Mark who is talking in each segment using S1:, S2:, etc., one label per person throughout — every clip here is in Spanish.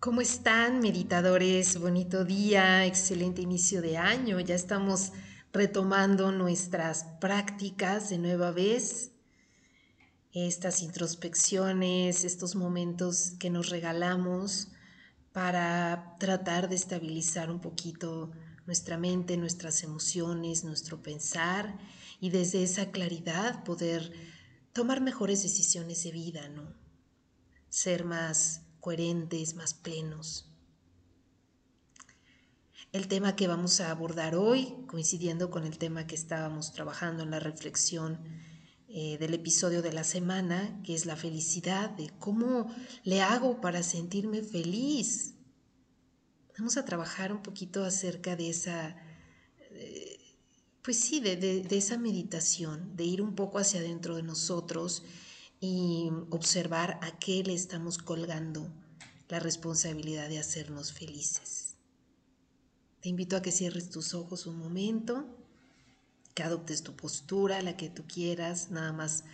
S1: ¿Cómo están, meditadores? Bonito día, excelente inicio de año. Ya estamos retomando nuestras prácticas de nueva vez. Estas introspecciones, estos momentos que nos regalamos para tratar de estabilizar un poquito nuestra mente, nuestras emociones, nuestro pensar y desde esa claridad poder tomar mejores decisiones de vida, ¿no? Ser más coherentes, más plenos. El tema que vamos a abordar hoy, coincidiendo con el tema que estábamos trabajando en la reflexión eh, del episodio de la semana, que es la felicidad, de cómo le hago para sentirme feliz. Vamos a trabajar un poquito acerca de esa, eh, pues sí, de, de esa meditación, de ir un poco hacia adentro de nosotros y observar a qué le estamos colgando la responsabilidad de hacernos felices. Te invito a que cierres tus ojos un momento, que adoptes tu postura, la que tú quieras, nada más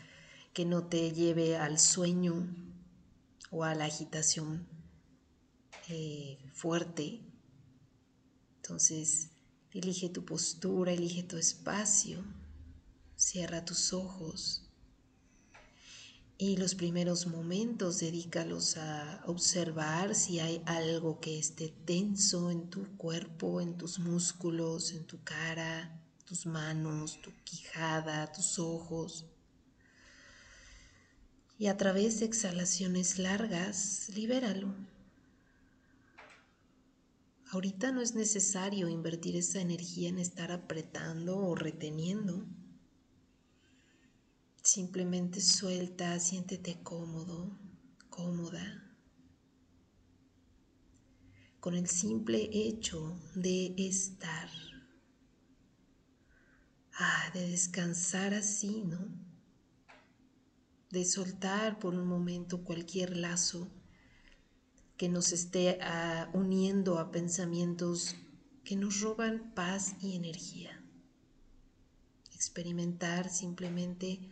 S1: que no te lleve al sueño o a la agitación eh, fuerte. Entonces, elige tu postura, elige tu espacio, cierra tus ojos y los primeros momentos dedícalos a observar si hay algo que esté tenso en tu cuerpo, en tus músculos, en tu cara, tus manos, tu quijada, tus ojos. Y a través de exhalaciones largas, libéralo. Ahorita no es necesario invertir esa energía en estar apretando o reteniendo. Simplemente suelta, siéntete cómodo, cómoda. Con el simple hecho de estar, ah, de descansar así, ¿no? De soltar por un momento cualquier lazo que nos esté ah, uniendo a pensamientos que nos roban paz y energía. Experimentar simplemente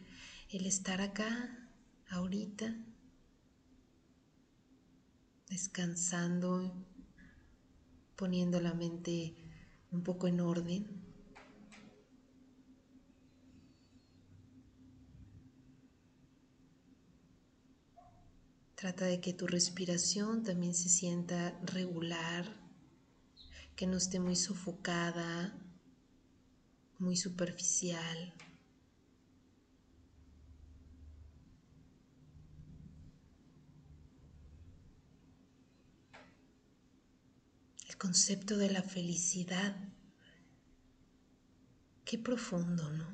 S1: el estar acá, ahorita, descansando, poniendo la mente un poco en orden. Trata de que tu respiración también se sienta regular, que no esté muy sofocada, muy superficial. Concepto de la felicidad. Qué profundo, ¿no?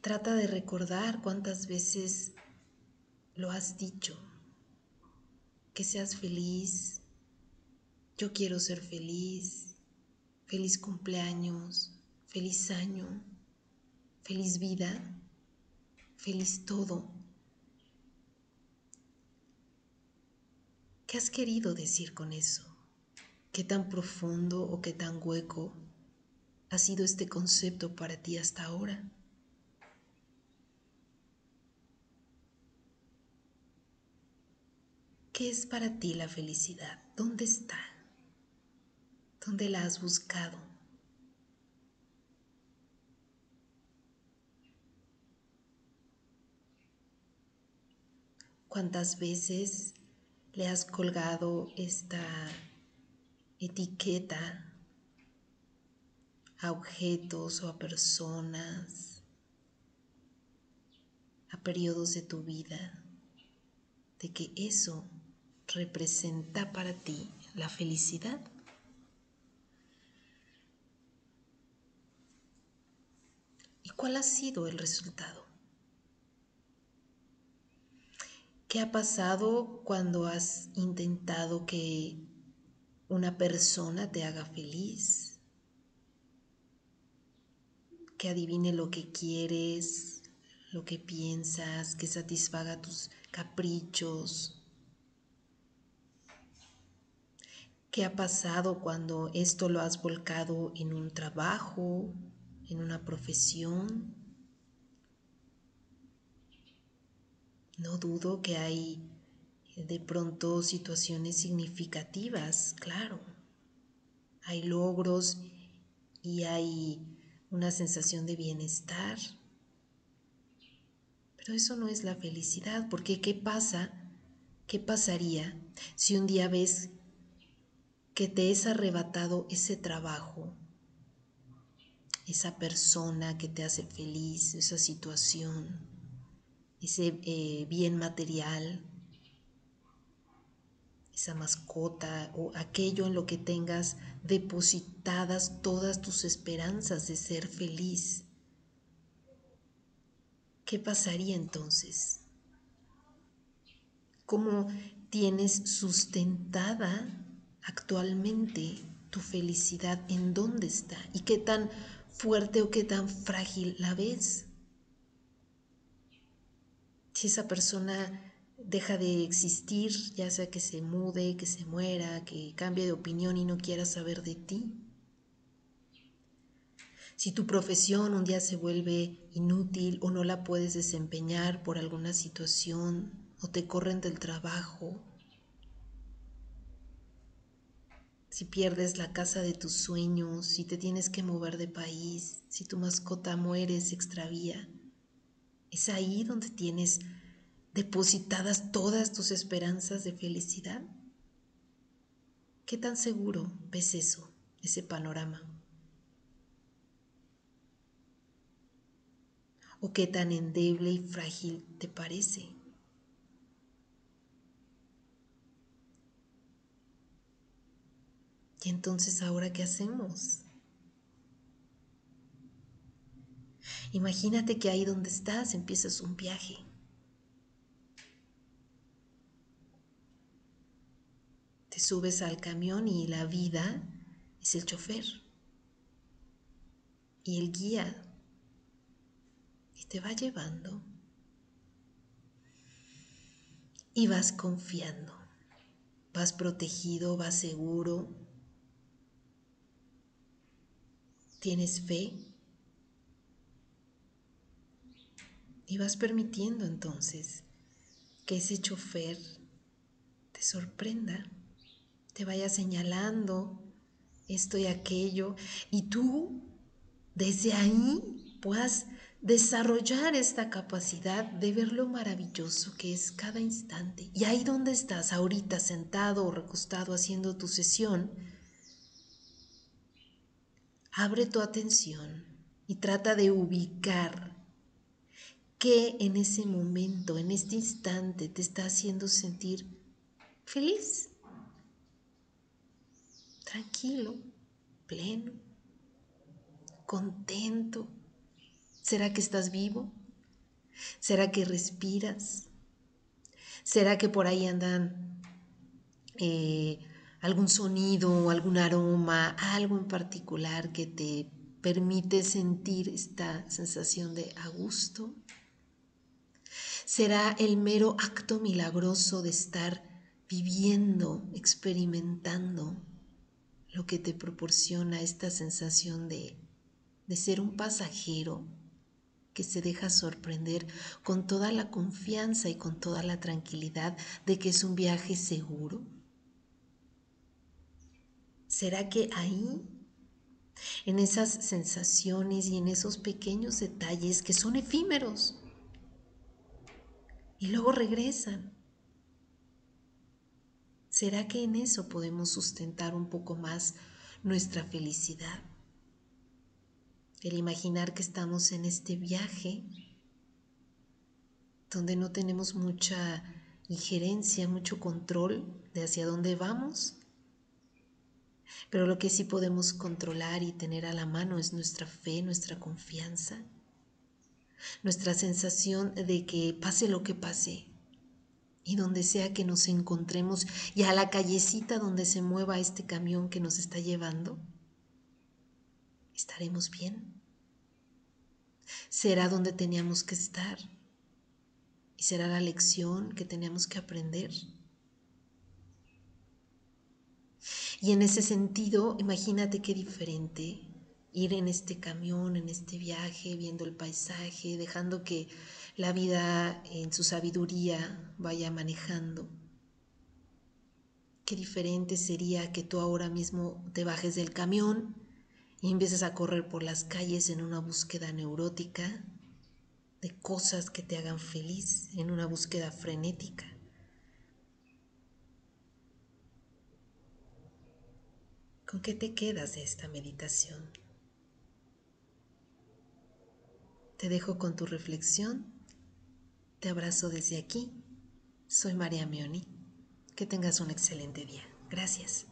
S1: Trata de recordar cuántas veces lo has dicho, que seas feliz, yo quiero ser feliz, feliz cumpleaños, feliz año, feliz vida, feliz todo. ¿Qué has querido decir con eso? ¿Qué tan profundo o qué tan hueco ha sido este concepto para ti hasta ahora? ¿Qué es para ti la felicidad? ¿Dónde está? ¿Dónde la has buscado? ¿Cuántas veces le has colgado esta etiqueta a objetos o a personas, a periodos de tu vida, de que eso representa para ti la felicidad. ¿Y cuál ha sido el resultado? ¿Qué ha pasado cuando has intentado que una persona te haga feliz? Que adivine lo que quieres, lo que piensas, que satisfaga tus caprichos. ¿Qué ha pasado cuando esto lo has volcado en un trabajo, en una profesión? No dudo que hay de pronto situaciones significativas, claro. Hay logros y hay una sensación de bienestar. Pero eso no es la felicidad, porque ¿qué pasa? ¿Qué pasaría si un día ves que te es arrebatado ese trabajo, esa persona que te hace feliz, esa situación, ese eh, bien material, esa mascota o aquello en lo que tengas depositadas todas tus esperanzas de ser feliz. ¿Qué pasaría entonces? ¿Cómo tienes sustentada actualmente tu felicidad? ¿En dónde está? ¿Y qué tan fuerte o qué tan frágil la ves? Si esa persona deja de existir, ya sea que se mude, que se muera, que cambie de opinión y no quiera saber de ti. Si tu profesión un día se vuelve inútil o no la puedes desempeñar por alguna situación o te corren del trabajo, si pierdes la casa de tus sueños, si te tienes que mover de país, si tu mascota muere, se extravía, es ahí donde tienes depositadas todas tus esperanzas de felicidad? ¿Qué tan seguro ves eso, ese panorama? ¿O qué tan endeble y frágil te parece? Y entonces, ¿ahora qué hacemos? Imagínate que ahí donde estás empiezas un viaje. Te subes al camión y la vida es el chofer y el guía y te va llevando. Y vas confiando, vas protegido, vas seguro, tienes fe y vas permitiendo entonces que ese chofer te sorprenda te vaya señalando esto y aquello, y tú desde ahí puedas desarrollar esta capacidad de ver lo maravilloso que es cada instante. Y ahí donde estás ahorita sentado o recostado haciendo tu sesión, abre tu atención y trata de ubicar qué en ese momento, en este instante, te está haciendo sentir feliz tranquilo, pleno, contento. ¿Será que estás vivo? ¿Será que respiras? ¿Será que por ahí andan eh, algún sonido algún aroma, algo en particular que te permite sentir esta sensación de a gusto? ¿Será el mero acto milagroso de estar viviendo, experimentando lo que te proporciona esta sensación de, de ser un pasajero que se deja sorprender con toda la confianza y con toda la tranquilidad de que es un viaje seguro? ¿Será que ahí, en esas sensaciones y en esos pequeños detalles que son efímeros y luego regresan, ¿Será que en eso podemos sustentar un poco más nuestra felicidad? El imaginar que estamos en este viaje donde no tenemos mucha injerencia, mucho control de hacia dónde vamos, pero lo que sí podemos controlar y tener a la mano es nuestra fe, nuestra confianza, nuestra sensación de que pase lo que pase, y donde sea que nos encontremos y a la callecita donde se mueva este camión que nos está llevando, estaremos bien. Será donde teníamos que estar y será la lección que teníamos que aprender. Y en ese sentido, imagínate qué diferente ir en este camión, en este viaje, viendo el paisaje, dejando que la vida en su sabiduría vaya manejando. Qué diferente sería que tú ahora mismo te bajes del camión y empieces a correr por las calles en una búsqueda neurótica de cosas que te hagan feliz, en una búsqueda frenética. ¿Con qué te quedas de esta meditación? Te dejo con tu reflexión. Te abrazo desde aquí. Soy María Mioni. Que tengas un excelente día. Gracias.